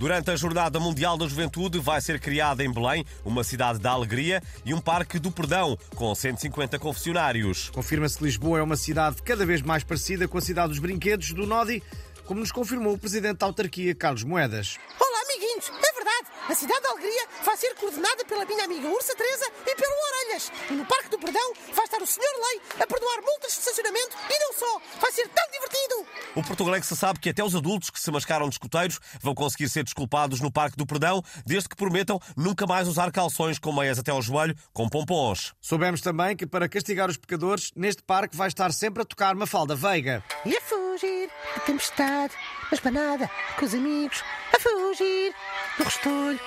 Durante a Jornada Mundial da Juventude vai ser criada em Belém uma cidade da alegria e um parque do perdão com 150 confessionários. Confirma-se que Lisboa é uma cidade cada vez mais parecida com a cidade dos brinquedos do Nodi, como nos confirmou o presidente da autarquia, Carlos Moedas. Olá, amiguinhos! É verdade! A cidade da alegria vai ser coordenada pela minha amiga Ursa Teresa e pelo E no Parque do Perdão vai estar o Senhor Lei a perdoar multas de estacionamento e não só. Vai ser tão divertido! O Portugal se sabe que até os adultos que se mascaram de escuteiros vão conseguir ser desculpados no Parque do Perdão, desde que prometam nunca mais usar calções com meias até ao joelho com pompons. Soubemos também que para castigar os pecadores, neste parque vai estar sempre a tocar Mafalda Veiga. E a fugir da tempestade, na espanada, com os amigos, a fugir do restolho.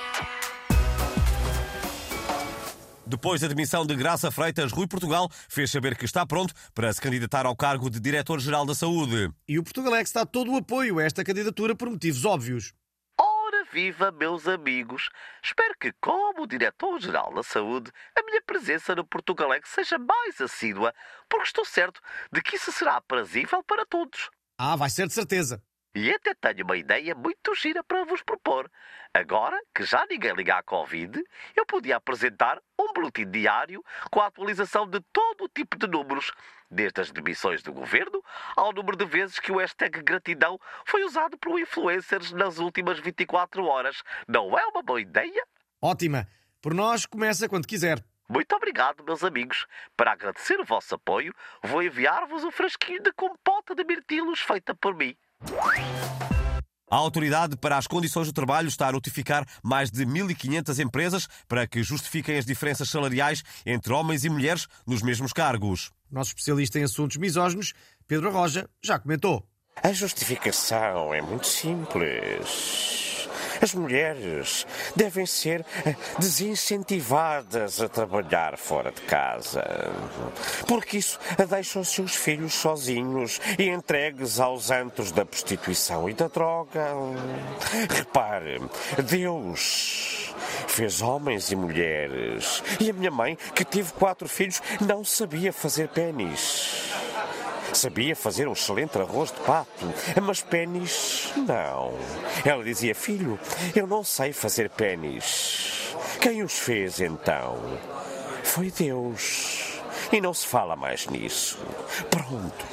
Depois da demissão de Graça Freitas, Rui Portugal fez saber que está pronto para se candidatar ao cargo de Diretor-Geral da Saúde. E o Portugalex está todo o apoio a esta candidatura por motivos óbvios. Ora viva, meus amigos! Espero que, como Diretor-Geral da Saúde, a minha presença no Portugalex seja mais assídua, porque estou certo de que isso será aprazível para todos. Ah, vai ser de certeza. E até tenho uma ideia muito gira para vos propor. Agora que já ninguém liga à Covid, eu podia apresentar um boletim diário com a atualização de todo o tipo de números, desde as demissões do governo ao número de vezes que o hashtag gratidão foi usado por influencers nas últimas 24 horas. Não é uma boa ideia? Ótima. Por nós, começa quando quiser. Muito obrigado, meus amigos. Para agradecer o vosso apoio, vou enviar-vos um frasquinho de compota de mirtilos feita por mim. A Autoridade para as Condições do Trabalho está a notificar mais de 1.500 empresas para que justifiquem as diferenças salariais entre homens e mulheres nos mesmos cargos. Nosso especialista em assuntos misóginos, Pedro Roja, já comentou. A justificação é muito simples. As mulheres devem ser eh, desincentivadas a trabalhar fora de casa, porque isso deixa os seus filhos sozinhos e entregues aos antros da prostituição e da droga. Repare, Deus fez homens e mulheres. E a minha mãe, que teve quatro filhos, não sabia fazer pênis. Sabia fazer um excelente arroz de pato, mas pênis não. Ela dizia: Filho, eu não sei fazer pênis. Quem os fez então? Foi Deus. E não se fala mais nisso. Pronto.